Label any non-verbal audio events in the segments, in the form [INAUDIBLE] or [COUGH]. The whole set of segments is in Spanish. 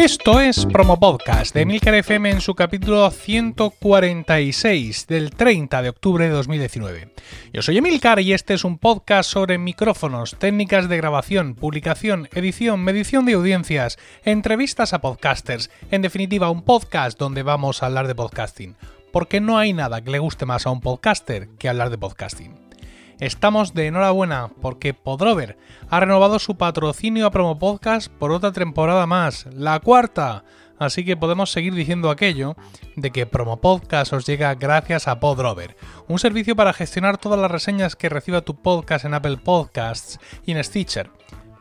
Esto es Promo Podcast de Milcar FM en su capítulo 146 del 30 de octubre de 2019. Yo soy Emilcar y este es un podcast sobre micrófonos, técnicas de grabación, publicación, edición, medición de audiencias, entrevistas a podcasters, en definitiva un podcast donde vamos a hablar de podcasting, porque no hay nada que le guste más a un podcaster que hablar de podcasting. Estamos de enhorabuena porque Podrover ha renovado su patrocinio a Promo Podcast por otra temporada más, la cuarta. Así que podemos seguir diciendo aquello de que Promo Podcast os llega gracias a Podrover, un servicio para gestionar todas las reseñas que reciba tu podcast en Apple Podcasts y en Stitcher.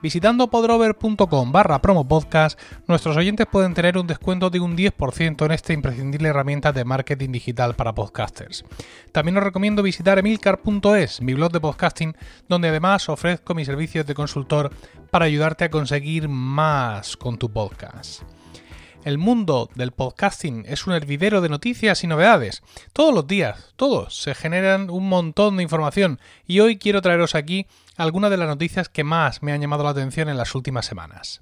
Visitando podrover.com barra promopodcast, nuestros oyentes pueden tener un descuento de un 10% en esta imprescindible herramienta de marketing digital para podcasters. También os recomiendo visitar emilcar.es, mi blog de podcasting, donde además ofrezco mis servicios de consultor para ayudarte a conseguir más con tu podcast. El mundo del podcasting es un hervidero de noticias y novedades. Todos los días, todos, se generan un montón de información y hoy quiero traeros aquí algunas de las noticias que más me han llamado la atención en las últimas semanas.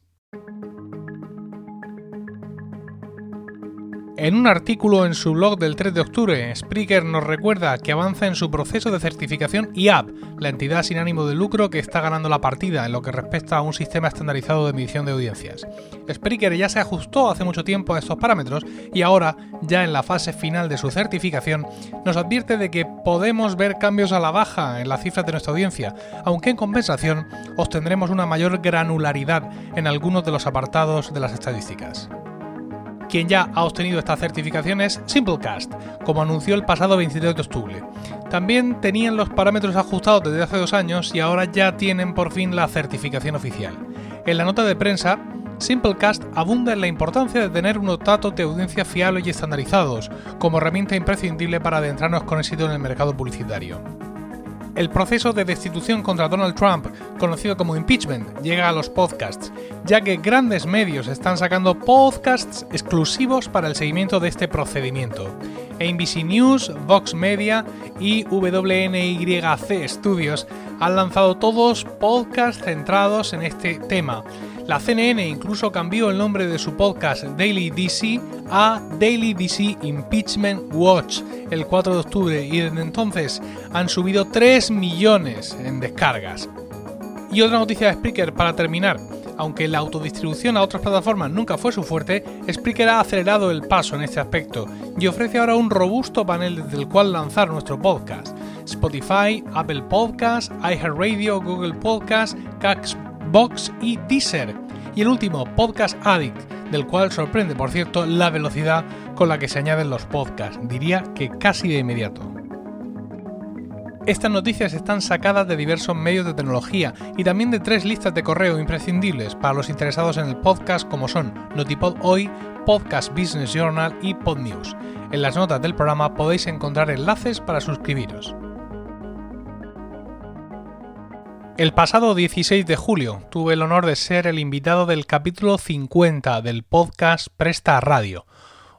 En un artículo en su blog del 3 de octubre, Spreaker nos recuerda que avanza en su proceso de certificación IAP, la entidad sin ánimo de lucro que está ganando la partida en lo que respecta a un sistema estandarizado de medición de audiencias. Spreaker ya se ajustó hace mucho tiempo a estos parámetros y ahora, ya en la fase final de su certificación, nos advierte de que podemos ver cambios a la baja en las cifras de nuestra audiencia, aunque en compensación obtendremos una mayor granularidad en algunos de los apartados de las estadísticas. Quien ya ha obtenido esta certificación es Simplecast, como anunció el pasado 23 de octubre. También tenían los parámetros ajustados desde hace dos años y ahora ya tienen por fin la certificación oficial. En la nota de prensa, Simplecast abunda en la importancia de tener unos datos de audiencia fiables y estandarizados, como herramienta imprescindible para adentrarnos con éxito en el mercado publicitario. El proceso de destitución contra Donald Trump, conocido como impeachment, llega a los podcasts, ya que grandes medios están sacando podcasts exclusivos para el seguimiento de este procedimiento. ABC News, Vox Media y WNYC Studios han lanzado todos podcasts centrados en este tema. La CNN incluso cambió el nombre de su podcast Daily DC a Daily DC Impeachment Watch el 4 de octubre y desde entonces han subido 3 millones en descargas. Y otra noticia de Spreaker para terminar. Aunque la autodistribución a otras plataformas nunca fue su fuerte, Spreaker ha acelerado el paso en este aspecto y ofrece ahora un robusto panel desde el cual lanzar nuestro podcast. Spotify, Apple Podcasts, iHeartRadio, Google Podcasts, Box y Deezer. Y el último, Podcast Addict, del cual sorprende, por cierto, la velocidad con la que se añaden los podcasts, diría que casi de inmediato. Estas noticias están sacadas de diversos medios de tecnología y también de tres listas de correo imprescindibles para los interesados en el podcast como son Notipod Hoy, Podcast Business Journal y PodNews. En las notas del programa podéis encontrar enlaces para suscribiros. El pasado 16 de julio tuve el honor de ser el invitado del capítulo 50 del podcast Presta Radio,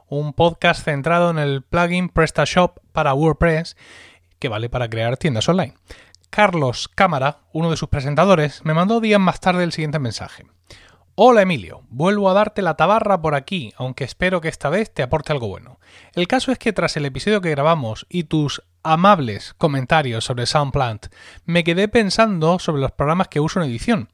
un podcast centrado en el plugin PrestaShop para WordPress que vale para crear tiendas online. Carlos Cámara, uno de sus presentadores, me mandó días más tarde el siguiente mensaje. Hola Emilio, vuelvo a darte la tabarra por aquí, aunque espero que esta vez te aporte algo bueno. El caso es que tras el episodio que grabamos y tus amables comentarios sobre Soundplant, me quedé pensando sobre los programas que uso en edición.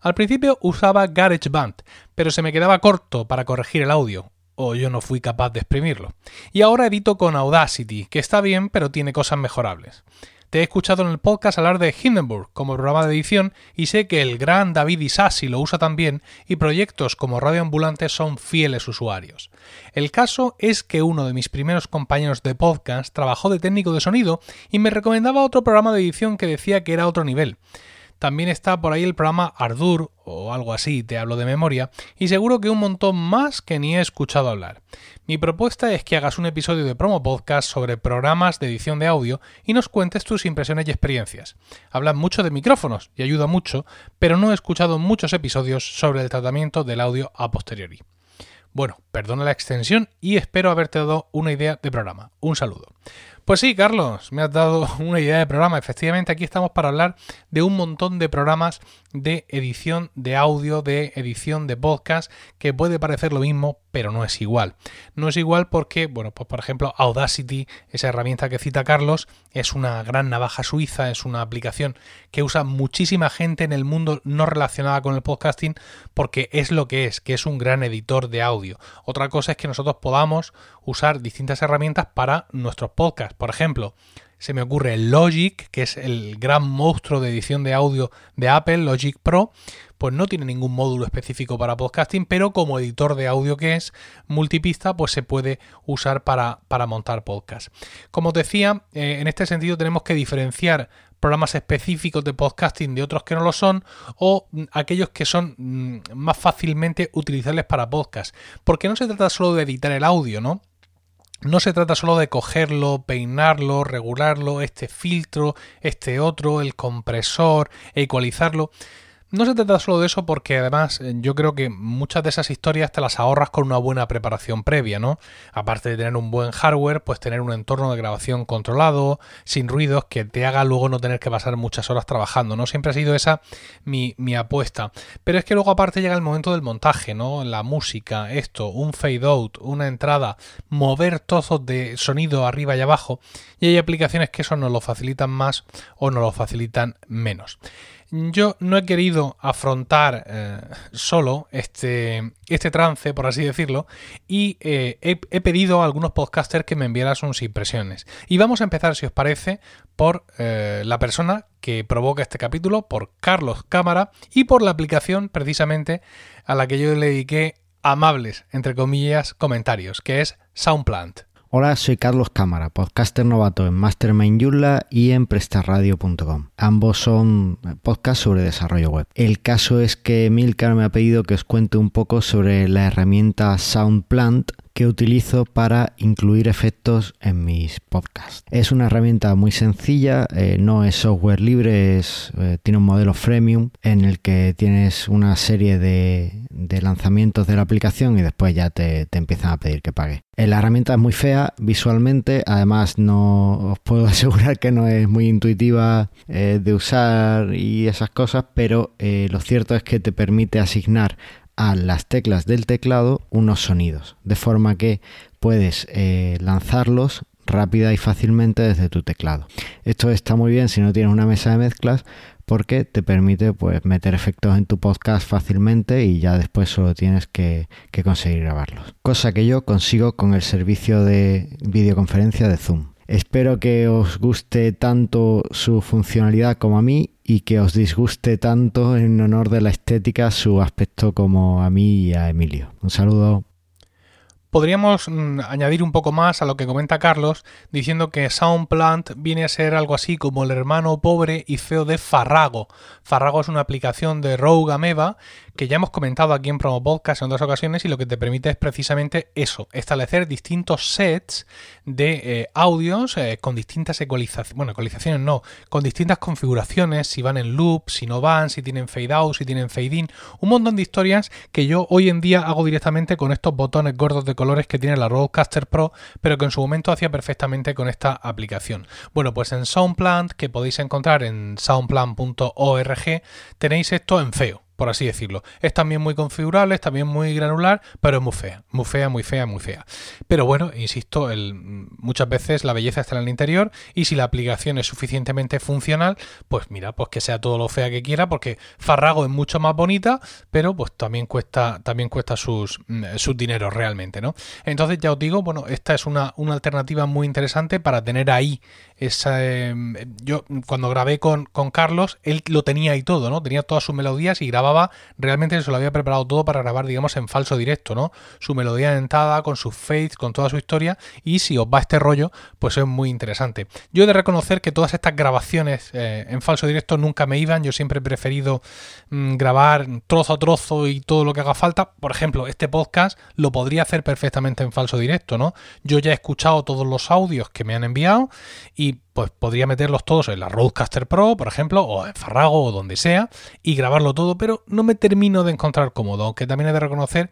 Al principio usaba GarageBand, pero se me quedaba corto para corregir el audio, o yo no fui capaz de exprimirlo. Y ahora edito con Audacity, que está bien, pero tiene cosas mejorables. Te he escuchado en el podcast hablar de Hindenburg como programa de edición y sé que el gran David Isasi lo usa también y proyectos como Radio Ambulante son fieles usuarios. El caso es que uno de mis primeros compañeros de podcast trabajó de técnico de sonido y me recomendaba otro programa de edición que decía que era otro nivel. También está por ahí el programa Ardur o algo así, te hablo de memoria, y seguro que un montón más que ni he escuchado hablar. Mi propuesta es que hagas un episodio de promo podcast sobre programas de edición de audio y nos cuentes tus impresiones y experiencias. Hablan mucho de micrófonos y ayuda mucho, pero no he escuchado muchos episodios sobre el tratamiento del audio a posteriori. Bueno, perdona la extensión y espero haberte dado una idea de programa. Un saludo. Pues sí, Carlos, me has dado [LAUGHS] una idea de programa. Efectivamente, aquí estamos para hablar de un montón de programas de edición de audio, de edición de podcast, que puede parecer lo mismo, pero no es igual. No es igual porque, bueno, pues por ejemplo, Audacity, esa herramienta que cita Carlos, es una gran navaja suiza, es una aplicación que usa muchísima gente en el mundo no relacionada con el podcasting, porque es lo que es, que es un gran editor de audio. Otra cosa es que nosotros podamos usar distintas herramientas para nuestros podcasts. Por ejemplo, se me ocurre Logic, que es el gran monstruo de edición de audio de Apple, Logic Pro, pues no tiene ningún módulo específico para podcasting, pero como editor de audio que es multipista, pues se puede usar para, para montar podcast. Como os decía, eh, en este sentido tenemos que diferenciar programas específicos de podcasting de otros que no lo son o mm, aquellos que son mm, más fácilmente utilizables para podcast. Porque no se trata solo de editar el audio, ¿no? No se trata solo de cogerlo, peinarlo, regularlo, este filtro, este otro, el compresor, ecualizarlo. No se trata solo de eso porque además eh, yo creo que muchas de esas historias te las ahorras con una buena preparación previa, ¿no? Aparte de tener un buen hardware, pues tener un entorno de grabación controlado, sin ruidos, que te haga luego no tener que pasar muchas horas trabajando, ¿no? Siempre ha sido esa mi, apuesta. Pero es que luego aparte llega el momento del montaje, ¿no? La música, esto, un fade out, una entrada, mover trozos de sonido arriba y abajo, y hay aplicaciones que eso nos lo facilitan más o nos lo facilitan menos. Yo no he querido afrontar eh, solo este, este trance, por así decirlo, y eh, he, pedido a algunos podcasters que me enviaran sus impresiones. Y vamos a empezar, si os parece, por eh, la persona que provoca este capítulo, por Carlos Cámara, y por la aplicación precisamente a la que yo le dediqué amables, entre comillas, comentarios, que es Soundplant. Hola, soy Carlos Cámara, podcaster novato en Mastermind Joomla y en prestarradio.com. Ambos son podcasts sobre desarrollo web. El caso es que Milcar me ha pedido que os cuente un poco sobre la herramienta SoundPlant que utilizo para incluir efectos en mis podcasts. Es una herramienta muy sencilla, eh, no es software libre, es, eh, tiene un modelo freemium en el que tienes una serie de, lanzamientos de la aplicación y después ya te, empiezan a pedir que pague. Eh, la herramienta es muy fea visualmente, además no os puedo [LAUGHS] asegurar que no es muy intuitiva de usar y esas cosas, pero lo cierto es que te permite asignar a las teclas del teclado unos sonidos, de forma que puedes eh, lanzarlos rápida y fácilmente desde tu teclado. Esto está muy bien si no tienes una mesa de mezclas porque te permite pues, meter efectos en tu podcast fácilmente y ya después solo tienes que, que conseguir grabarlos. Cosa que yo consigo con el servicio de videoconferencia de Zoom. Espero que os guste tanto su funcionalidad como a mí y que os disguste tanto en honor de la estética su aspecto como a mí y a Emilio. Un saludo. Podríamos mm, añadir un poco más a lo que comenta Carlos, diciendo que Soundplant viene a ser algo así como el hermano pobre y feo de Farrago. Farrago es una aplicación de Rogue Ameba que ya hemos comentado aquí en Promo Podcast en otras ocasiones y lo que te permite es precisamente eso, establecer distintos sets de eh, audios eh, con distintas ecualizaciones, bueno, ecualizaciones no, con distintas configuraciones, si van en loop, si no van, si tienen fade out, si tienen fade in, un montón de historias que yo hoy en día hago directamente con estos botones gordos de colores que tiene la Rodecaster Pro, pero que en su momento hacía perfectamente con esta aplicación. Bueno, pues en Soundplant, que podéis encontrar en soundplant.org, tenéis esto en feo por así decirlo. Es también muy configurable, es también muy granular, pero es muy fea, muy fea, muy fea, muy fea. Pero bueno, insisto, el, muchas veces la belleza está en el interior y si la aplicación es suficientemente funcional, pues mira, pues que sea todo lo fea que quiera, porque Farrago es mucho más bonita, pero pues también cuesta, también cuesta sus, mm, dineros realmente, ¿no? Entonces ya os digo, bueno, esta es una, una alternativa muy interesante para tener ahí esa... Em, yo cuando grabé con, con Carlos, él lo tenía ahí todo, ¿no? Tenía todas sus melodías y grababa realmente se lo había preparado todo para grabar, digamos, en falso directo, ¿no? Su melodía dentada, con sus fades, con toda su historia, y si os va este rollo, pues es muy interesante. Yo he de reconocer que todas estas grabaciones eh, en falso directo nunca me iban, yo siempre he preferido mm, grabar trozo a trozo y todo lo que haga falta. Por ejemplo, este podcast lo podría hacer perfectamente en falso directo, ¿no? Yo ya he escuchado todos los audios que me han enviado y pues podría meterlos todos en la Roadcaster Pro, por ejemplo, o en Farrago o donde sea, y grabarlo todo, pero no me termino de encontrar cómodo, aunque también he de reconocer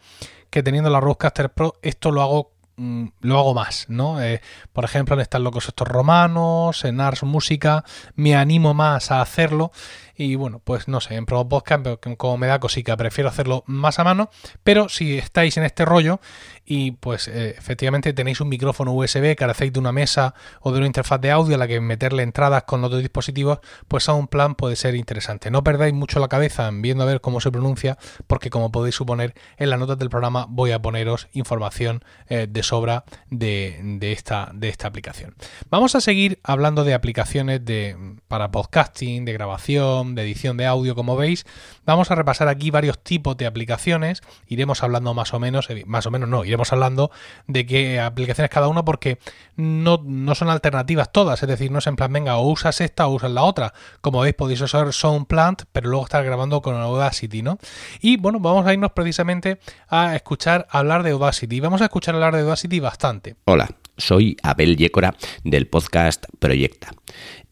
que teniendo la Roadcaster Pro esto lo hago mm, lo hago más, ¿no? Eh, por ejemplo, en Están locos estos romanos, en Ars Música, me animo más a hacerlo y bueno, pues no sé, en Pro Podcast, como me da cosica, prefiero hacerlo más a mano. Pero si estáis en este rollo y pues eh, efectivamente tenéis un micrófono USB, carecéis de una mesa o de una interfaz de audio a la que meterle entradas con otros dispositivos, pues a un plan puede ser interesante. No perdáis mucho la cabeza en viendo a ver cómo se pronuncia, porque como podéis suponer, en las notas del programa voy a poneros información eh, de sobra de, esta, de esta aplicación. Vamos a seguir hablando de aplicaciones de, para podcasting, de grabación de edición de audio, como veis. Vamos a repasar aquí varios tipos de aplicaciones. Iremos hablando más o menos, más o menos no, iremos hablando de qué aplicaciones cada una porque no, no son alternativas todas. Es decir, no es en plan, venga, o usas esta o usas la otra. Como veis, podéis usar SoundPlant, pero luego estar grabando con Audacity, ¿no? Y bueno, vamos a irnos precisamente a escuchar hablar de Audacity. Vamos a escuchar hablar de Audacity bastante. Hola, soy Abel Yécora del podcast Proyecta.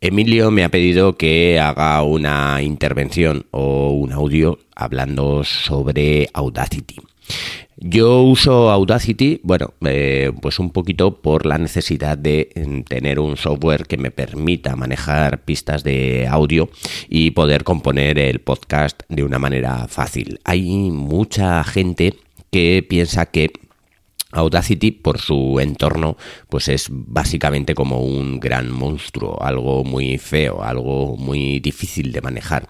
Emilio me ha pedido que haga una intervención o un audio hablando sobre Audacity. Yo uso Audacity, bueno, eh, pues un poquito por la necesidad de mm, tener un software que me permita manejar pistas de audio y poder componer el podcast de una manera fácil. Hay mucha gente que piensa que Audacity, por su entorno, pues es básicamente como un gran monstruo, algo muy feo, algo muy difícil de manejar.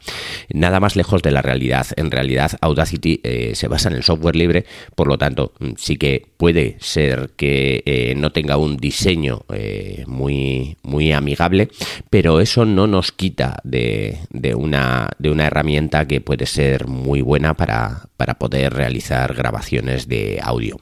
Nada más lejos de la realidad. En realidad, Audacity eh, se basa en el software libre, por lo tanto, sí que puede ser que eh, no tenga un diseño eh, muy, muy amigable, pero eso no nos quita de, una, de una herramienta que puede ser muy buena para, para poder realizar grabaciones de audio.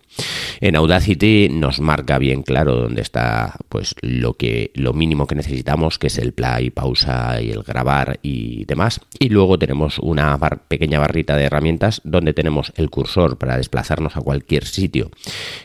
En Audacity nos marca bien claro dónde está pues lo que lo mínimo que necesitamos, que es el play, pausa y el grabar y demás. Y luego tenemos una pequeña barrita de herramientas donde tenemos el cursor para desplazarnos a cualquier sitio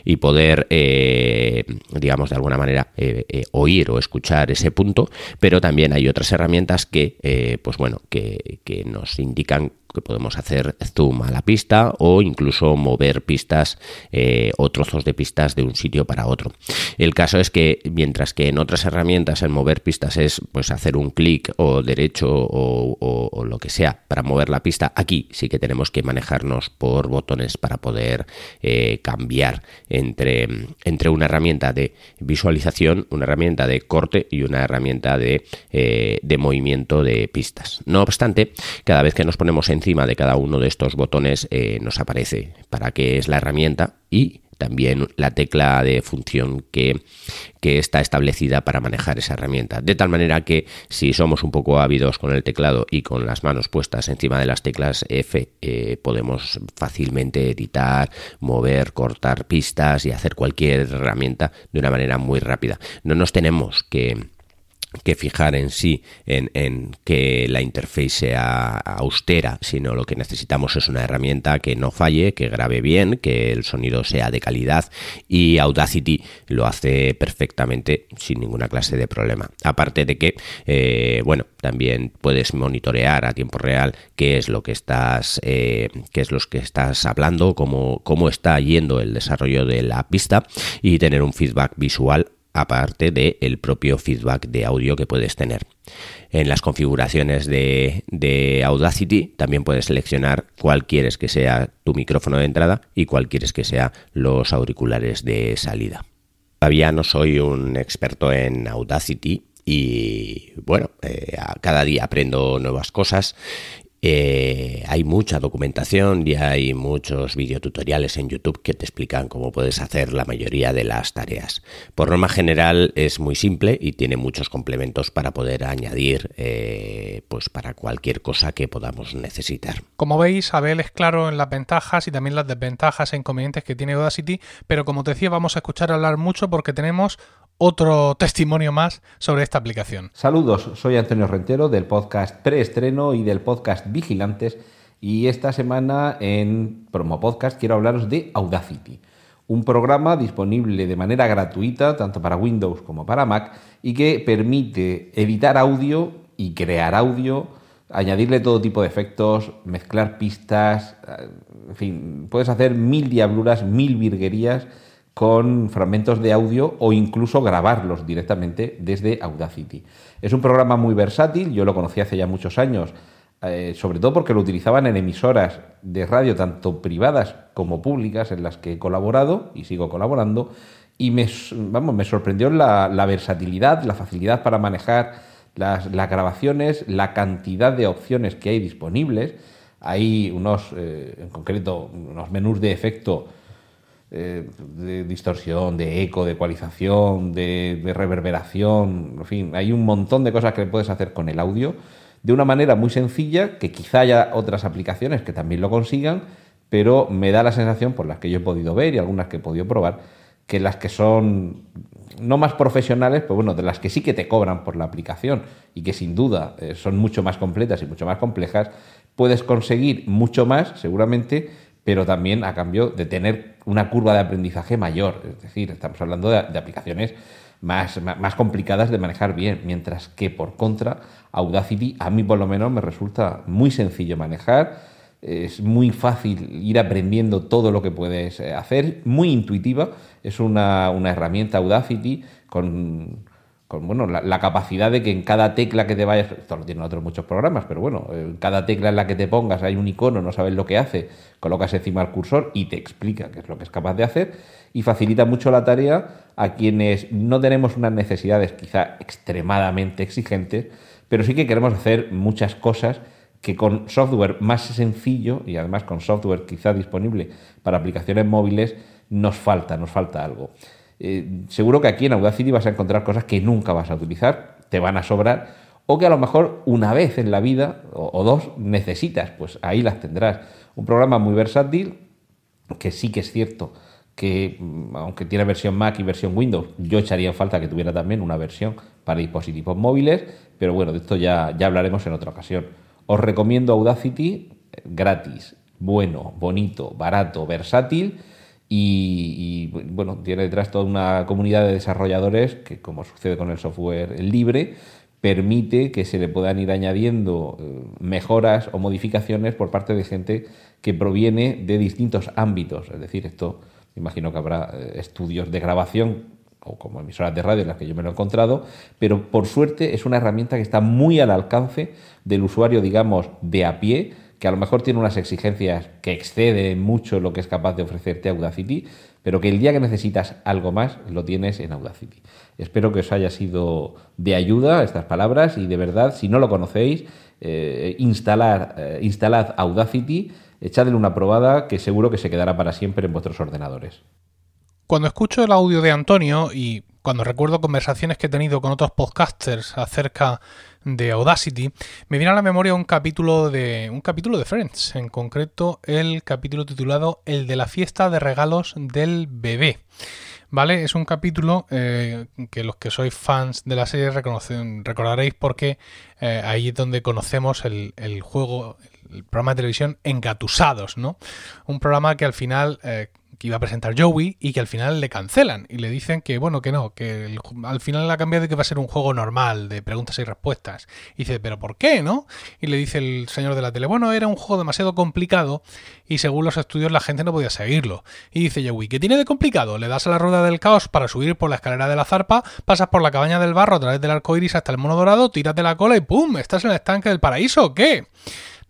y poder, eh, digamos, de alguna manera eh, eh, oír o escuchar ese punto. Pero también hay otras herramientas que, pues bueno, que, que nos indican que podemos hacer zoom a la pista o incluso mover pistas eh, o trozos de pistas de un sitio para otro. El caso es que mientras que en otras herramientas el mover pistas es pues hacer un clic o derecho o, lo que sea para mover la pista, aquí sí que tenemos que manejarnos por botones para poder eh, cambiar entre, entre una herramienta de visualización, una herramienta de corte y una herramienta de, eh, de movimiento de pistas. No obstante, cada vez que nos ponemos en encima de cada uno de estos botones eh, nos aparece para qué es la herramienta y también la tecla de función que, está establecida para manejar esa herramienta. De tal manera que si somos un poco ávidos con el teclado y con las manos puestas encima de las teclas F, eh, podemos fácilmente editar, mover, cortar pistas y hacer cualquier herramienta de una manera muy rápida. No nos tenemos que que fijar en sí en, que la interface sea austera, sino lo que necesitamos es una herramienta que no falle, que grabe bien, que el sonido sea de calidad y Audacity lo hace perfectamente sin ninguna clase de problema. Aparte de que, eh, bueno, también puedes monitorear a tiempo real qué es lo que estás, eh, qué es lo que estás hablando, cómo, cómo está yendo el desarrollo de la pista y tener un feedback visual aparte del el propio feedback de audio que puedes tener. En las configuraciones de, de, Audacity también puedes seleccionar cuál quieres que sea tu micrófono de entrada y cuál quieres que sea los auriculares de salida. Todavía no soy un experto en Audacity y bueno, eh, cada día aprendo nuevas cosas eh, hay mucha documentación y hay muchos videotutoriales en YouTube que te explican cómo puedes hacer la mayoría de las tareas. Por norma general es muy simple y tiene muchos complementos para poder añadir eh, pues para cualquier cosa que podamos necesitar. Como veis, Abel es claro en las ventajas y también las desventajas e inconvenientes que tiene Audacity, pero como te decía, vamos a escuchar hablar mucho porque tenemos otro [LAUGHS] testimonio más sobre esta aplicación. Saludos, soy Antonio Rentero del podcast Preestreno y del podcast Vigilantes y esta semana en Promo Podcast quiero hablaros de Audacity, un programa disponible de manera gratuita tanto para Windows como para Mac y que permite editar audio y crear audio, añadirle todo tipo de efectos, mezclar pistas, en fin, puedes hacer mil diabluras, mil virguerías con fragmentos de audio o incluso grabarlos directamente desde Audacity. Es un programa muy versátil, yo lo conocí hace ya muchos años, eh, sobre todo porque lo utilizaban en emisoras de radio tanto privadas como públicas en las que he colaborado y sigo colaborando y me, vamos, me sorprendió la, versatilidad, la facilidad para manejar las, grabaciones, la cantidad de opciones que hay disponibles. Hay unos, eh, en concreto, unos menús de efecto eh, de distorsión, de eco, de ecualización, de, reverberación, en fin, hay un montón de cosas que puedes hacer con el audio de una manera muy sencilla, que quizá haya otras aplicaciones que también lo consigan, pero me da la sensación, por las que yo he podido ver y algunas que he podido probar, que las que son no más profesionales, pues bueno, de las que sí que te cobran por la aplicación y que sin duda eh, son mucho más completas y mucho más complejas, puedes conseguir mucho más, seguramente, pero también a cambio de tener una curva de aprendizaje mayor. Es decir, estamos hablando de, aplicaciones más, más, complicadas de manejar bien, mientras que por contra, Audacity a mí por lo menos me resulta muy sencillo manejar, es muy fácil ir aprendiendo todo lo que puedes eh, hacer, muy intuitiva, es una, una herramienta Audacity con con bueno, la, capacidad de que en cada tecla que te vayas, esto lo tienen otros muchos programas, pero bueno, en cada tecla en la que te pongas hay un icono, no sabes lo que hace, colocas encima el cursor y te explica qué es lo que es capaz de hacer y facilita mucho la tarea a quienes no tenemos unas necesidades quizá extremadamente exigentes, pero sí que queremos hacer muchas cosas que con software más sencillo y además con software quizá disponible para aplicaciones móviles nos falta, nos falta algo. Eh, seguro que aquí en Audacity vas a encontrar cosas que nunca vas a utilizar, te van a sobrar, o que a lo mejor una vez en la vida o, dos necesitas, pues ahí las tendrás. Un programa muy versátil, que sí que es cierto que mm, aunque tiene versión Mac y versión Windows, yo echaría en falta que tuviera también una versión para dispositivos móviles, pero bueno, de esto ya, ya hablaremos en otra ocasión. Os recomiendo Audacity eh, gratis, bueno, bonito, barato, versátil y, bueno, tiene detrás toda una comunidad de desarrolladores que, como sucede con el software libre, permite que se le puedan ir añadiendo eh, mejoras o modificaciones por parte de gente que proviene de distintos ámbitos. Es decir, esto imagino que habrá eh, estudios de grabación o como emisoras de radio en las que yo me lo he encontrado, pero por suerte es una herramienta que está muy al alcance del usuario, digamos, de a pie, que a lo mejor tiene unas exigencias que exceden mucho lo que es capaz de ofrecerte Audacity, pero que el día que necesitas algo más lo tienes en Audacity. Espero que os haya sido de ayuda estas palabras y de verdad, si no lo conocéis, eh, instalar, eh, instalad Audacity, echadle una probada que seguro que se quedará para siempre en vuestros ordenadores. Cuando escucho el audio de Antonio y cuando recuerdo conversaciones que he tenido con otros podcasters acerca de Audacity, me viene a la memoria un capítulo de un capítulo de Friends, en concreto el capítulo titulado El de la fiesta de regalos del bebé. ¿Vale? Es un capítulo eh, que los que sois fans de la serie recordaréis porque eh, ahí es donde conocemos el, juego, el programa de televisión Engatusados, ¿no? Un programa que al final eh, que iba a presentar Joey y que al final le cancelan y le dicen que bueno, que no, que al final ha cambiado que va a ser un juego normal de preguntas y respuestas. Y dice, pero ¿por qué, no? Y le dice el señor de la tele, bueno, era un juego demasiado complicado y según los estudios la gente no podía seguirlo. Y dice Joey, ¿qué tiene de complicado? Le das a la rueda del caos para subir por la escalera de la zarpa, pasas por la cabaña del barro a través del arco iris hasta el mono dorado, tiras de la cola y ¡pum! ¿Estás en el estanque del paraíso? ¿Qué?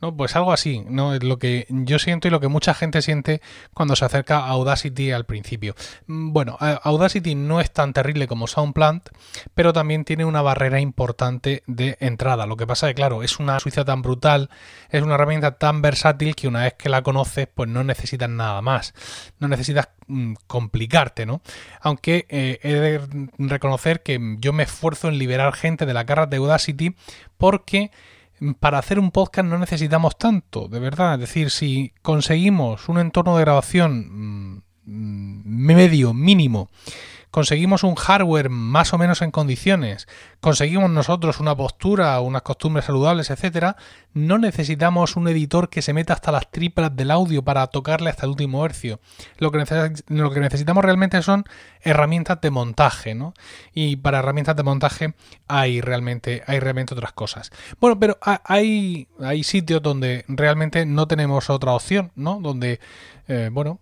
No, pues algo así, ¿no? Es lo que yo siento y lo que mucha gente siente cuando se acerca a Audacity al principio. Mm, bueno, Audacity no es tan terrible como SoundPlant, pero también tiene una barrera importante de entrada. Lo que pasa es que, claro, es una suiza tan brutal, es una herramienta tan versátil que una vez que la conoces, pues no necesitas nada más. No necesitas mm, complicarte, ¿no? Aunque eh, he de reconocer que yo me esfuerzo en liberar gente de la carga de Audacity porque para hacer un podcast no necesitamos tanto, de verdad. Es decir, si conseguimos un entorno de grabación mm, medio, mínimo, conseguimos un hardware más o menos en condiciones, conseguimos nosotros una postura, unas costumbres saludables, etcétera, no necesitamos un editor que se meta hasta las triplas del audio para tocarle hasta el último hercio. Lo que, lo que necesitamos realmente son herramientas de montaje, ¿no? Y para herramientas de montaje hay realmente, hay realmente otras cosas. Bueno, pero hay, hay sitios donde realmente no tenemos otra opción, ¿no? Donde, eh, bueno,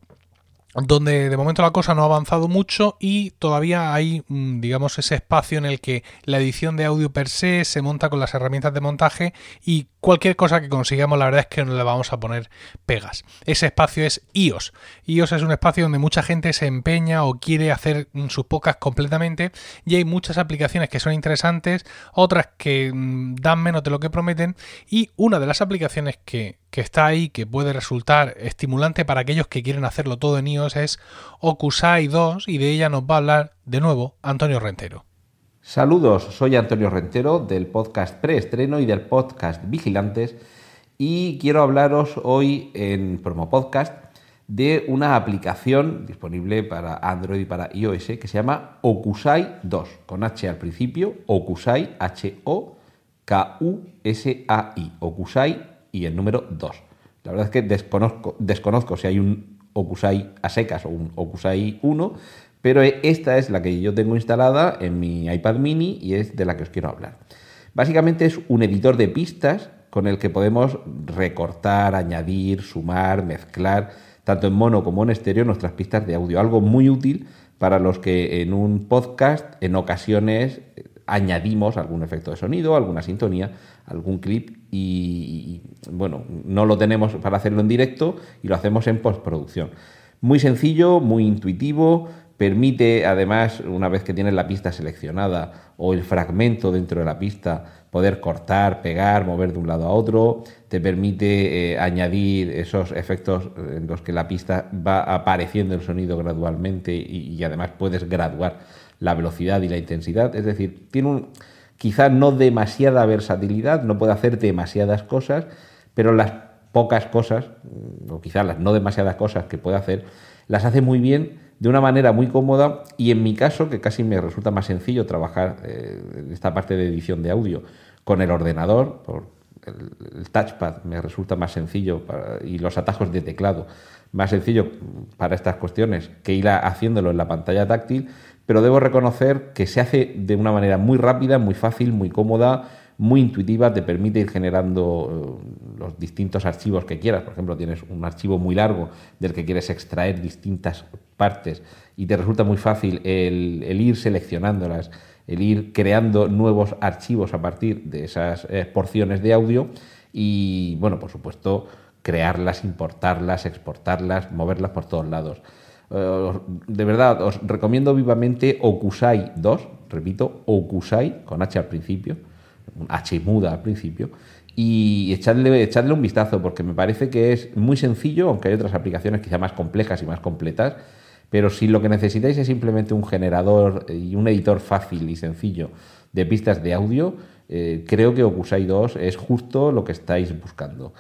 donde de momento la cosa no ha avanzado mucho y todavía hay, mm, digamos, ese espacio en el que la edición de audio per se se monta con las herramientas de montaje y cualquier cosa que consigamos la verdad es que no le vamos a poner pegas. Ese espacio es iOS. iOS es un espacio donde mucha gente se empeña o quiere hacer sus pocas completamente y hay muchas aplicaciones que son interesantes, otras que mm, dan menos de lo que prometen y una de las aplicaciones que, que está ahí, que puede resultar estimulante para aquellos que quieren hacerlo todo en iOS, es Okusai 2 y de ella nos va a hablar de nuevo Antonio Rentero. Saludos, soy Antonio Rentero del podcast Preestreno y del podcast Vigilantes y quiero hablaros hoy en Promo Podcast de una aplicación disponible para Android y para iOS que se llama Okusai 2, con H al principio, Okusai, H-O-K-U-S-A-I, Okusai y el número 2. La verdad es que desconozco, desconozco si hay un Okusai a secas o un Okusai 1, pero esta es la que yo tengo instalada en mi iPad mini y es de la que os quiero hablar. Básicamente es un editor de pistas con el que podemos recortar, añadir, sumar, mezclar, tanto en mono como en estéreo, nuestras pistas de audio. Algo muy útil para los que en un podcast en ocasiones añadimos algún efecto de sonido, alguna sintonía, algún clip y, bueno, no lo tenemos para hacerlo en directo y lo hacemos en postproducción. Muy sencillo, muy intuitivo, permite además, una vez que tienes la pista seleccionada o el fragmento dentro de la pista, poder cortar, pegar, mover de un lado a otro, te permite eh, añadir esos efectos en los que la pista va apareciendo el sonido gradualmente y, además puedes graduar la velocidad y la intensidad. Es decir, tiene un, quizá no demasiada versatilidad, no puede hacer demasiadas cosas, pero las pocas cosas, o quizá las no demasiadas cosas que puede hacer, las hace muy bien, de una manera muy cómoda y en mi caso, que casi me resulta más sencillo trabajar eh, esta parte de edición de audio con el ordenador, por el, touchpad me resulta más sencillo y los atajos de teclado más sencillo para estas cuestiones que ir haciéndolo en la pantalla táctil, pero debo reconocer que se hace de una manera muy rápida, muy fácil, muy cómoda, muy intuitiva, te permite ir generando eh, los distintos archivos que quieras. Por ejemplo, tienes un archivo muy largo del que quieres extraer distintas partes y te resulta muy fácil el, ir seleccionándolas, el ir creando nuevos archivos a partir de esas eh, porciones de audio y, bueno, por supuesto, crearlas, importarlas, exportarlas, moverlas por todos lados. Eh, de verdad, os recomiendo vivamente Okusai 2, repito, Okusai, con H al principio, H muda al principio, y echadle, un vistazo, porque me parece que es muy sencillo, aunque hay otras aplicaciones quizá más complejas y más completas, pero si lo que necesitáis es simplemente un generador y un editor fácil y sencillo de pistas de audio, eh, creo que Okusai 2 es justo lo que estáis buscando.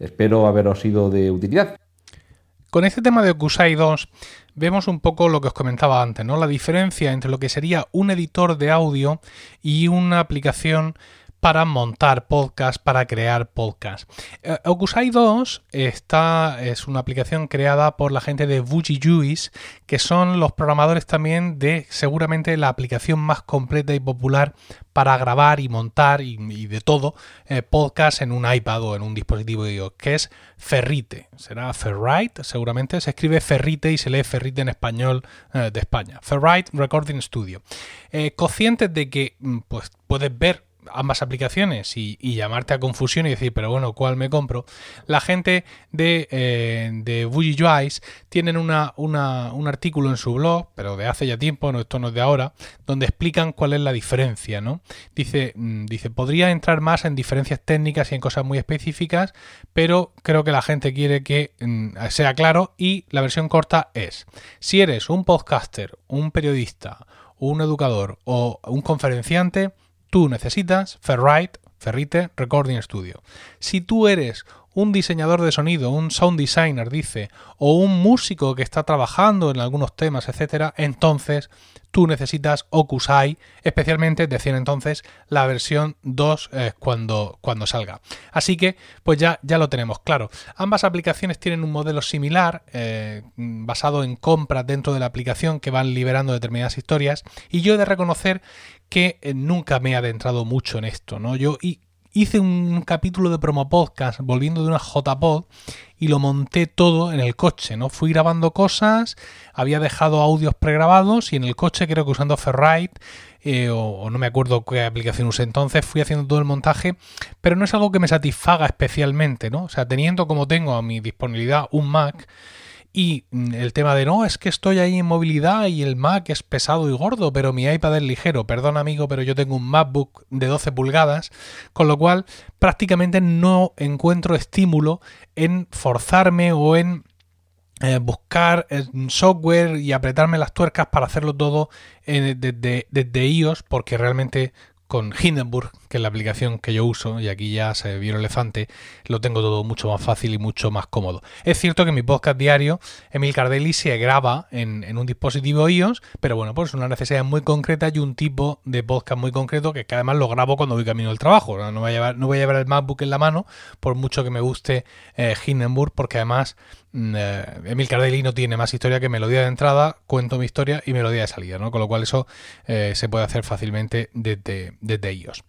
Espero haberos sido de utilidad. Con este tema de Okusai 2 vemos un poco lo que os comentaba antes, ¿no? La diferencia entre lo que sería un editor de audio y una aplicación para montar podcast, para crear podcast. Eh, Okusai 2 está, es una aplicación creada por la gente de Juice, que son los programadores también de seguramente la aplicación más completa y popular para grabar y montar y, de todo eh, podcast en un iPad o en un dispositivo iOS, que es Ferrite. Será Ferrite, seguramente se escribe Ferrite y se lee Ferrite en español eh, de España. Ferrite Recording Studio. conscientes de que mm, pues, puedes ver ambas aplicaciones y, llamarte a confusión y decir, pero bueno, ¿cuál me compro? La gente de, eh, de tienen una, un artículo en su blog, pero de hace ya tiempo, no, esto no es de ahora, donde explican cuál es la diferencia, ¿no? Dice, mm, dice, podría entrar más en diferencias técnicas y en cosas muy específicas, pero creo que la gente quiere que mm, sea claro y la versión corta es, si eres un podcaster, un periodista, un educador o un conferenciante, tú necesitas Ferrite, Ferrite Recording Studio. Si tú eres un diseñador de sonido, un sound designer, dice, o un músico que está trabajando en algunos temas, etcétera, entonces tú necesitas Okusai, especialmente, decían entonces, la versión 2 eh, cuando, cuando salga. Así que, pues ya, ya lo tenemos claro. Ambas aplicaciones tienen un modelo similar, eh, basado en compras dentro de la aplicación que van liberando determinadas historias, y yo he de reconocer que eh, nunca me he adentrado mucho en esto, ¿no? Yo y hice un capítulo de promo podcast volviendo de una JPod y lo monté todo en el coche, ¿no? Fui grabando cosas, había dejado audios pregrabados y en el coche creo que usando Ferrite eh, o, no me acuerdo qué aplicación usé entonces, fui haciendo todo el montaje, pero no es algo que me satisfaga especialmente, ¿no? O sea, teniendo como tengo a mi disponibilidad un Mac y mm, el tema de no, es que estoy ahí en movilidad y el Mac es pesado y gordo, pero mi iPad es ligero, perdón amigo, pero yo tengo un MacBook de 12 pulgadas, con lo cual prácticamente no encuentro estímulo en forzarme o en eh, buscar eh, software y apretarme las tuercas para hacerlo todo eh, desde, desde iOS porque realmente con Hindenburg, que es la aplicación que yo uso, y aquí ya se vio el elefante, lo tengo todo mucho más fácil y mucho más cómodo. Es cierto que mi podcast diario, Emil Cardelli, se graba en, un dispositivo iOS, pero bueno, pues es una necesidad muy concreta y un tipo de podcast muy concreto que, además lo grabo cuando voy camino al trabajo. No voy, a llevar, no voy a llevar el MacBook en la mano, por mucho que me guste eh, Hindenburg, porque además mm, eh, Emil Cardelli no tiene más historia que melodía de entrada, cuento mi historia y melodía de salida, ¿no? Con lo cual eso eh, se puede hacer fácilmente desde desde ellos.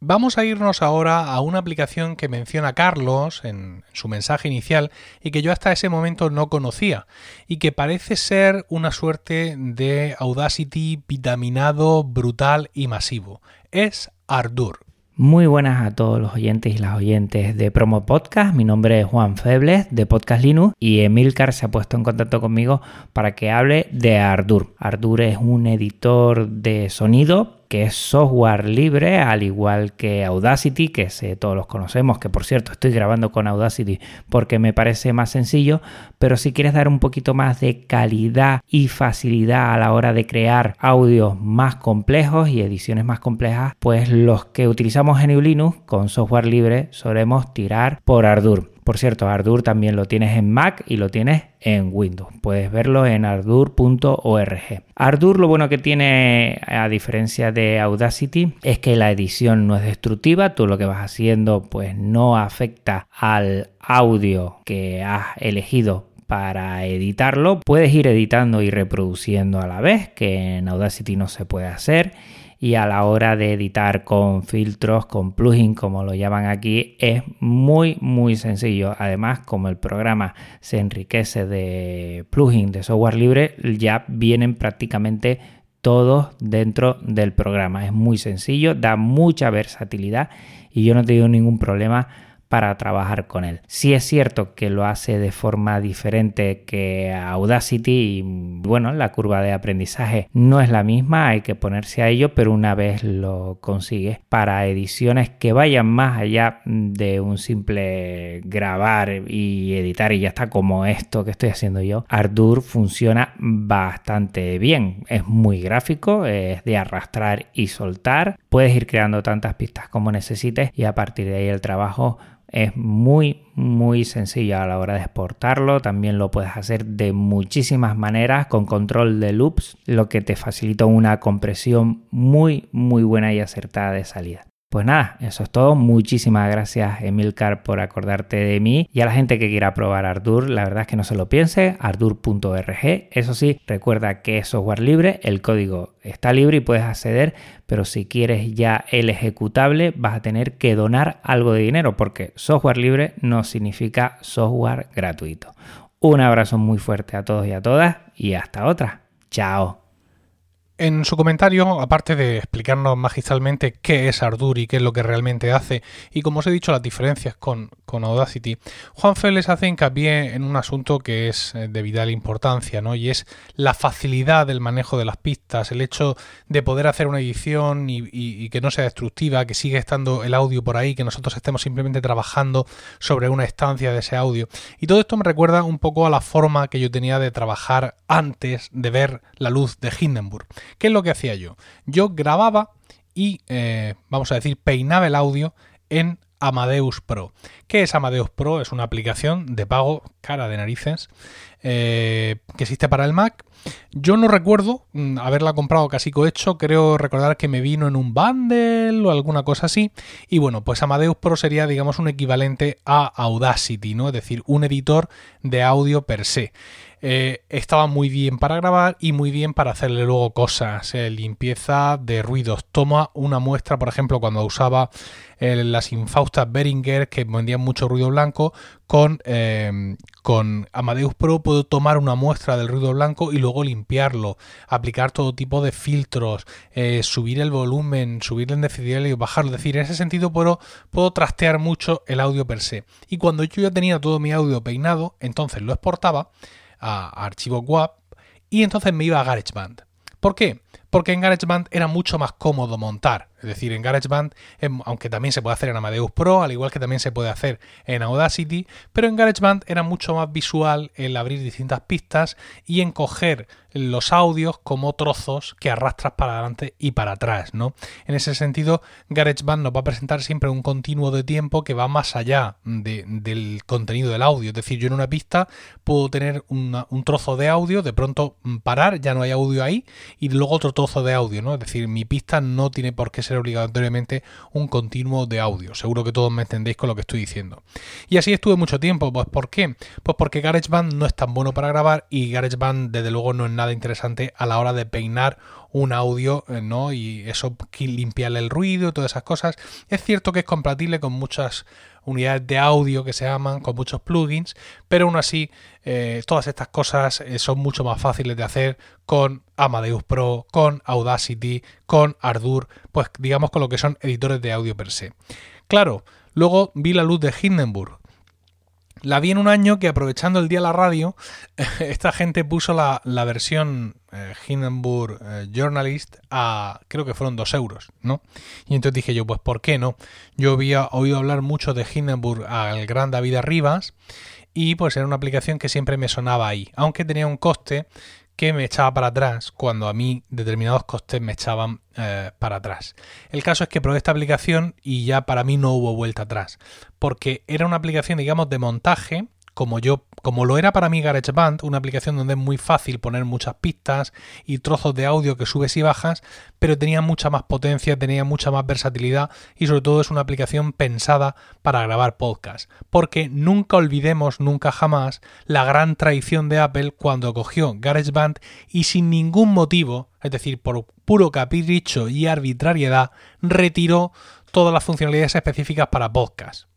Vamos a irnos ahora a una aplicación que menciona Carlos en su mensaje inicial y que yo hasta ese momento no conocía y que parece ser una suerte de Audacity vitaminado, brutal y masivo. Es Ardour. Muy buenas a todos los oyentes y las oyentes de Promo Podcast. Mi nombre es Juan Febles de Podcast Linux y Emilcar se ha puesto en contacto conmigo para que hable de Ardour. Ardour es un editor de sonido que es software libre, al igual que Audacity, que todos los conocemos, que por cierto estoy grabando con Audacity porque me parece más sencillo, pero si quieres dar un poquito más de calidad y facilidad a la hora de crear audios más complejos y ediciones más complejas, pues los que utilizamos en Linux con software libre solemos tirar por Ardour. Por cierto, Ardour también lo tienes en Mac y lo tienes en Windows. Puedes verlo en ardour.org. Ardour lo bueno que tiene, a diferencia de Audacity, es que la edición no es destructiva. Tú lo que vas haciendo pues no afecta al audio que has elegido para editarlo. Puedes ir editando y reproduciendo a la vez, que en Audacity no se puede hacer y a la hora de editar con filtros, con plugins como lo llaman aquí, es muy muy sencillo. Además, como el programa se enriquece de plugins de software libre, ya vienen prácticamente todos dentro del programa. Es muy sencillo, da mucha versatilidad y yo no he tenido ningún problema para trabajar con él. Sí es cierto que lo hace de forma diferente que Audacity y bueno, la curva de aprendizaje no es la misma, hay que ponerse a ello, pero una vez lo consigue para ediciones que vayan más allá de un simple grabar y editar y ya está como esto que estoy haciendo yo, Ardour funciona bastante bien, es muy gráfico, es de arrastrar y soltar, puedes ir creando tantas pistas como necesites y a partir de ahí el trabajo es muy muy sencillo a la hora de exportarlo. También lo puedes hacer de muchísimas maneras con control de loops, lo que te facilita una compresión muy muy buena y acertada de salida. Pues nada, eso es todo. Muchísimas gracias Emilcar por acordarte de mí y a la gente que quiera probar Ardour, la verdad es que no se lo piense, ardour.org. Eso sí, recuerda que es software libre, el código está libre y puedes acceder, pero si quieres ya el ejecutable vas a tener que donar algo de dinero porque software libre no significa software gratuito. Un abrazo muy fuerte a todos y a todas y hasta otra. Chao. En su comentario, aparte de explicarnos magistralmente qué es Ardour y qué es lo que realmente hace, y como os he dicho, las diferencias con, Audacity, Juan Félix hace hincapié en un asunto que es eh, de vital importancia, ¿no? Y es la facilidad del manejo de las pistas, el hecho de poder hacer una edición y, que no sea destructiva, que siga estando el audio por ahí, que nosotros estemos simplemente trabajando sobre una estancia de ese audio. Y todo esto me recuerda un poco a la forma que yo tenía de trabajar antes de ver la luz de Hindenburg. ¿Qué es lo que hacía yo? Yo grababa y, eh, vamos a decir, peinaba el audio en Amadeus Pro. ¿Qué es Amadeus Pro? Es una aplicación de pago cara de narices eh, que existe para el Mac. Yo no recuerdo mm, haberla comprado casi cohecho, creo recordar que me vino en un bundle o alguna cosa así. Y bueno, pues Amadeus Pro sería, digamos, un equivalente a Audacity, ¿no? Es decir, un editor de audio per se. Eh, estaba muy bien para grabar y muy bien para hacerle luego cosas, eh, limpieza de ruidos. Toma una muestra, por ejemplo, cuando usaba eh, las infaustas Behringer que vendían mucho ruido blanco, con, con Amadeus Pro puedo tomar una muestra del ruido blanco y luego limpiarlo, aplicar todo tipo de filtros, subir el volumen, subir el decibel y bajarlo. Es decir, en ese sentido puedo, puedo trastear mucho el audio per se. Y cuando yo ya tenía todo mi audio peinado, entonces lo exportaba a, archivo WAP y entonces me iba a GarageBand. ¿Por qué? Porque en GarageBand era mucho más cómodo montar. Es decir, en GarageBand, em, aunque también se puede hacer en Amadeus Pro, al igual que también se puede hacer en Audacity, pero en GarageBand era mucho más visual el abrir distintas pistas y en coger los audios como trozos que arrastras para adelante y para atrás, ¿no? En ese sentido, GarageBand nos va a presentar siempre un continuo de tiempo que va más allá del contenido del audio. Es decir, yo en una pista puedo tener un trozo de audio, de pronto mm, parar, ya no hay audio ahí, y luego otro trozo de audio, ¿no? Es decir, mi pista no tiene por qué ser obligatoriamente un continuo de audio. Seguro que todos me entendéis con lo que estoy diciendo. Y así estuve mucho tiempo. Pues ¿por qué? Pues porque GarageBand no es tan bueno para grabar y GarageBand desde luego no es nada interesante a la hora de peinar un audio, eh, ¿no? Y eso limpiarle el ruido todas esas cosas. Es cierto que es compatible con muchas unidades de audio que se llaman, con muchos plugins, pero aún así eh, todas estas cosas eh, son mucho más fáciles de hacer con Amadeus Pro, con Audacity, con Ardour, pues digamos con lo que son editores de audio per se. Claro, luego vi la luz de Hindenburg, la vi en un año que aprovechando el día de la radio, [LAUGHS] esta gente puso la, versión eh, Hindenburg eh, Journalist a creo que fueron dos euros, ¿no? Y entonces dije yo, pues ¿por qué no? Yo había oído hablar mucho de Hindenburg al gran David Arribas y pues era una aplicación que siempre me sonaba ahí, aunque tenía un coste que me echaba para atrás cuando a mí determinados costes me echaban eh, para atrás. El caso es que probé esta aplicación y ya para mí no hubo vuelta atrás, porque era una aplicación, digamos, de montaje como yo, como lo era para mí GarageBand, una aplicación donde es muy fácil poner muchas pistas y trozos de audio que subes y bajas, pero tenía mucha más potencia, tenía mucha más versatilidad y sobre todo es una aplicación pensada para grabar podcast. Porque nunca olvidemos, nunca jamás, la gran traición de Apple cuando cogió GarageBand y sin ningún motivo, es decir, por puro capricho y arbitrariedad, retiró todas las funcionalidades específicas para podcast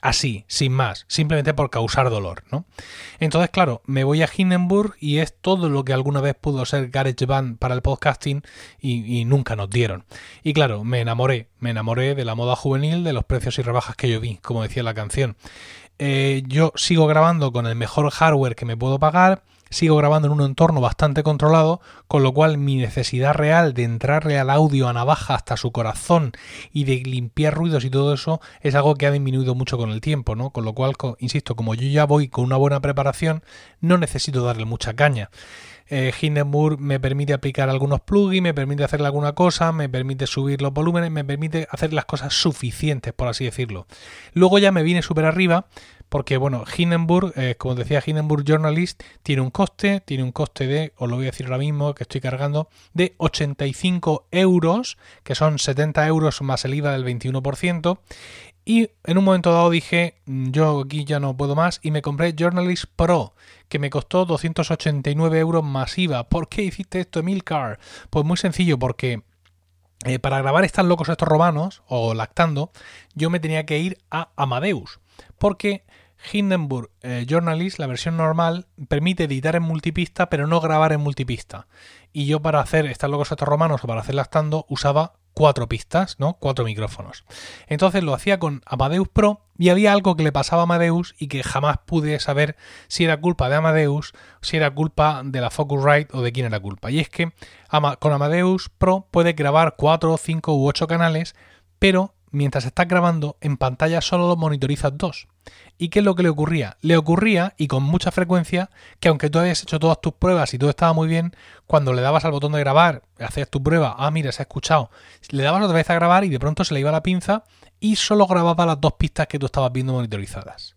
así, sin más, simplemente por causar dolor, ¿no? Entonces, claro, me voy a Hindenburg y es todo lo que alguna vez pudo ser GarageBand para el podcasting y, nunca nos dieron. Y claro, me enamoré, me enamoré de la moda juvenil, de los precios y rebajas que yo vi, como decía la canción. Eh, yo sigo grabando con el mejor hardware que me puedo pagar, sigo grabando en un entorno bastante controlado, con lo cual mi necesidad real de entrarle al audio a navaja hasta su corazón y de limpiar ruidos y todo eso es algo que ha disminuido mucho con el tiempo, ¿no? Con lo cual, insisto, como yo ya voy con una buena preparación, no necesito darle mucha caña. Eh, Hindenburg me permite aplicar algunos plugins, me permite hacerle alguna cosa, me permite subir los volúmenes, me permite hacer las cosas suficientes, por así decirlo. Luego ya me viene súper arriba porque bueno, Hindenburg, eh, como decía Hindenburg Journalist, tiene un coste, tiene un coste de, os lo voy a decir ahora mismo que estoy cargando, de 85 euros, que son 70 euros más el IVA del 21%. Y en un momento dado dije, mm, yo aquí ya no puedo más, y me compré Journalist Pro, que me costó 289 euros más IVA. ¿Por qué hiciste esto, Emilcar? Pues muy sencillo, porque eh, para grabar estas locos estos romanos, o lactando, yo me tenía que ir a Amadeus porque Hindenburg eh, Journalist, la versión normal, permite editar en multipista, pero no grabar en multipista. Y yo para hacer estas logos estos romanos o para hacer lactando usaba cuatro pistas, ¿no? Cuatro micrófonos. Entonces lo hacía con Amadeus Pro y había algo que le pasaba a Amadeus y que jamás pude saber si era culpa de Amadeus, si era culpa de la Focusrite o de quién era culpa. Y es que con Amadeus Pro puedes grabar cuatro, cinco u ocho canales, pero mientras estás grabando, en pantalla solo lo monitorizas dos. ¿Y qué es lo que le ocurría? Le ocurría, y con mucha frecuencia, que aunque tú habías hecho todas tus pruebas y todo estaba muy bien, cuando le dabas al botón de grabar, hacías tu prueba, ah, mira, se ha escuchado, le dabas otra vez a grabar y de pronto se le iba la pinza y solo grababa las dos pistas que tú estabas viendo monitorizadas.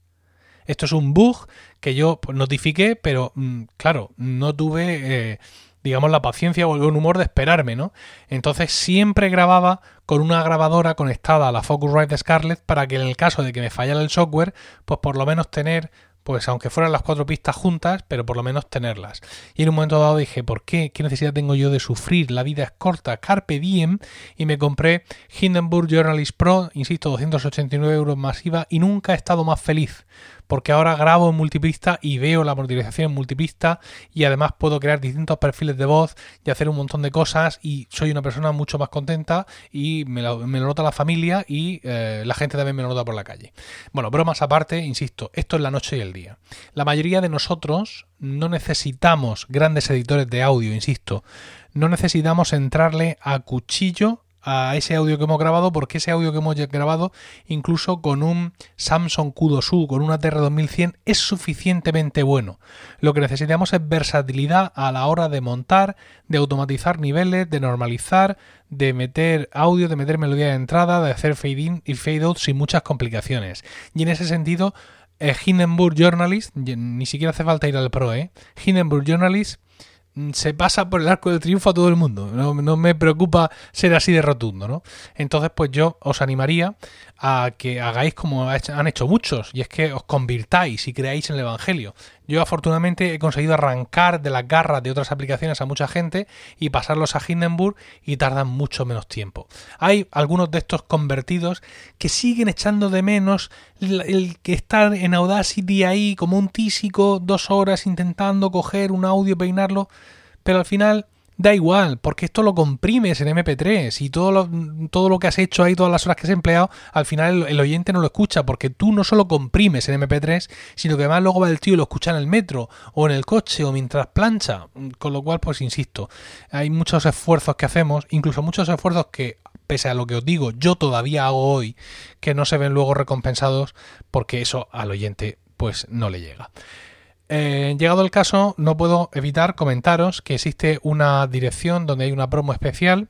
Esto es un bug que yo pues, notifiqué, pero mm, claro, no tuve... Eh, digamos, la paciencia o el buen humor de esperarme, ¿no? Entonces siempre grababa con una grabadora conectada a la Focusrite Scarlett para que en el caso de que me fallara el software, pues por lo menos tener pues aunque fueran las cuatro pistas juntas, pero por lo menos tenerlas. Y en un momento dado dije, ¿por qué? ¿Qué necesidad tengo yo de sufrir? La vida es corta, carpe diem, y me compré Hindenburg Journalist Pro, insisto, 289 euros masiva, y nunca he estado más feliz porque ahora grabo en multipista y veo la monitorización en multipista y además puedo crear distintos perfiles de voz y hacer un montón de cosas y soy una persona mucho más contenta y me lo, nota la familia y eh, la gente también me lo nota por la calle. Bueno, bromas aparte, insisto, esto es la noche y el día. La mayoría de nosotros no necesitamos grandes editores de audio, insisto, no necesitamos entrarle a cuchillo a ese audio que hemos grabado porque ese audio que hemos grabado incluso con un Samsung Q2U, con una TR2100 es suficientemente bueno. Lo que necesitamos es versatilidad a la hora de montar, de automatizar niveles, de normalizar, de meter audio, de meter melodía de entrada, de hacer fade in y fade out sin muchas complicaciones. Y en ese sentido, eh, Hindenburg Journalist, ni siquiera hace falta ir al Pro, ¿eh? Hindenburg Journalist se pasa por el arco del triunfo a todo el mundo. No, no, me preocupa ser así de rotundo, ¿no? Entonces, pues yo os animaría a que hagáis como han hecho muchos, y es que os convirtáis y creáis en el Evangelio. Yo afortunadamente he conseguido arrancar de las garras de otras aplicaciones a mucha gente y pasarlos a Hindenburg y tardan mucho menos tiempo. Hay algunos de estos convertidos que siguen echando de menos el, que estar en Audacity ahí como un tísico dos horas intentando coger un audio, peinarlo, pero al final da igual, porque esto lo comprimes en MP3 y todo lo, todo lo que has hecho ahí, todas las horas que has empleado, al final el, oyente no lo escucha, porque tú no solo comprimes en MP3, sino que además luego va el tío y lo escucha en el metro, o en el coche, o mientras plancha. Con lo cual, pues insisto, hay muchos esfuerzos que hacemos, incluso muchos esfuerzos que pese a lo que os digo, yo todavía hago hoy, que no se ven luego recompensados porque eso al oyente pues no le llega. Eh, llegado el caso, no puedo evitar comentaros que existe una dirección donde hay una promo especial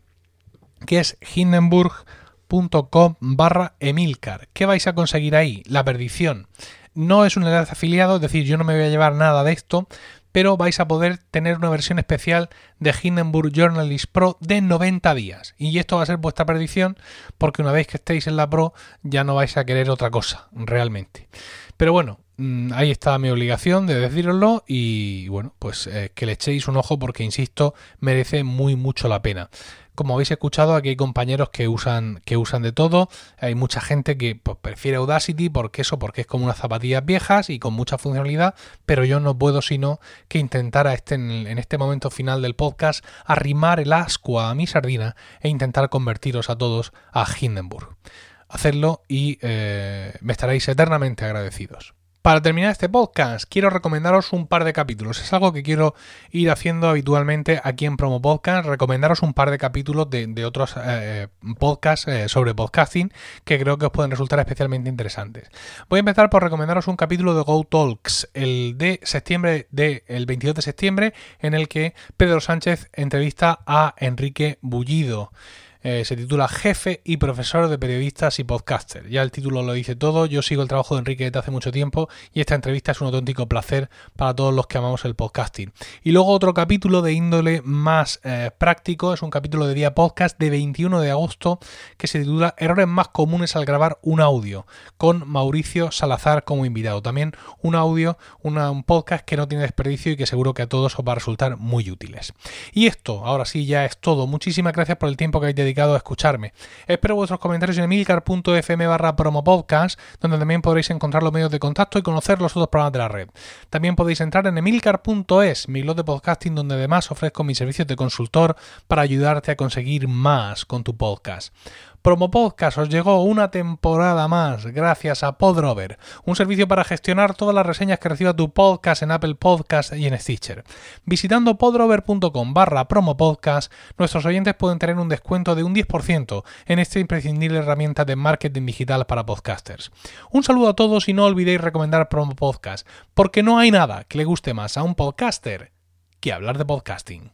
que es hindenburg.com barra Emilcar. ¿Qué vais a conseguir ahí? La perdición. No es un enlace afiliado, es decir, yo no me voy a llevar nada de esto, pero vais a poder tener una versión especial de Hindenburg Journalist Pro de 90 días. Y esto va a ser vuestra perdición porque una vez que estéis en la Pro ya no vais a querer otra cosa, realmente. Pero bueno, Mm, ahí está mi obligación de deciroslo y bueno, pues eh, que le echéis un ojo porque, insisto, merece muy mucho la pena. Como habéis escuchado, aquí hay compañeros que usan, que usan de todo. Hay mucha gente que pues, prefiere Audacity porque eso, porque es como unas zapatillas viejas y con mucha funcionalidad, pero yo no puedo sino que intentar a este, en, este momento final del podcast arrimar el asco a mi sardina e intentar convertiros a todos a Hindenburg. Hacerlo y eh, me estaréis eternamente agradecidos. Para terminar este podcast, quiero recomendaros un par de capítulos. Es algo que quiero ir haciendo habitualmente aquí en Promo Podcast, recomendaros un par de capítulos de, otros eh, podcasts eh, sobre podcasting que creo que os pueden resultar especialmente interesantes. Voy a empezar por recomendaros un capítulo de Go Talks, el de septiembre, de, el 22 de septiembre, en el que Pedro Sánchez entrevista a Enrique Bullido. Eh, se titula Jefe y Profesor de Periodistas y Podcaster. Ya el título lo dice todo, yo sigo el trabajo de Enrique desde hace mucho tiempo y esta entrevista es un auténtico placer para todos los que amamos el podcasting. Y luego otro capítulo de índole más eh, práctico, es un capítulo de día podcast de 21 de agosto que se titula Errores más comunes al grabar un audio, con Mauricio Salazar como invitado. También un audio, un podcast que no tiene desperdicio y que seguro que a todos os va a resultar muy útiles. Y esto, ahora sí, ya es todo. Muchísimas gracias por el tiempo que habéis dedicado a escucharme. Espero vuestros comentarios en emilcar.fm barra promopodcast, donde también podréis encontrar los medios de contacto y conocer los otros programas de la red. También podéis entrar en emilcar.es, mi blog de podcasting, donde además ofrezco mis servicios de consultor para ayudarte a conseguir más con tu podcast. Promo Podcast os llegó una temporada más gracias a Podrover, un servicio para gestionar todas las reseñas que reciba tu podcast en Apple Podcast y en Stitcher. Visitando podrover.com barra promopodcast, nuestros oyentes pueden tener un descuento de un 10% en esta imprescindible herramienta de marketing digital para podcasters. Un saludo a todos y no olvidéis recomendar Promo Podcast, porque no hay nada que le guste más a un podcaster que hablar de podcasting.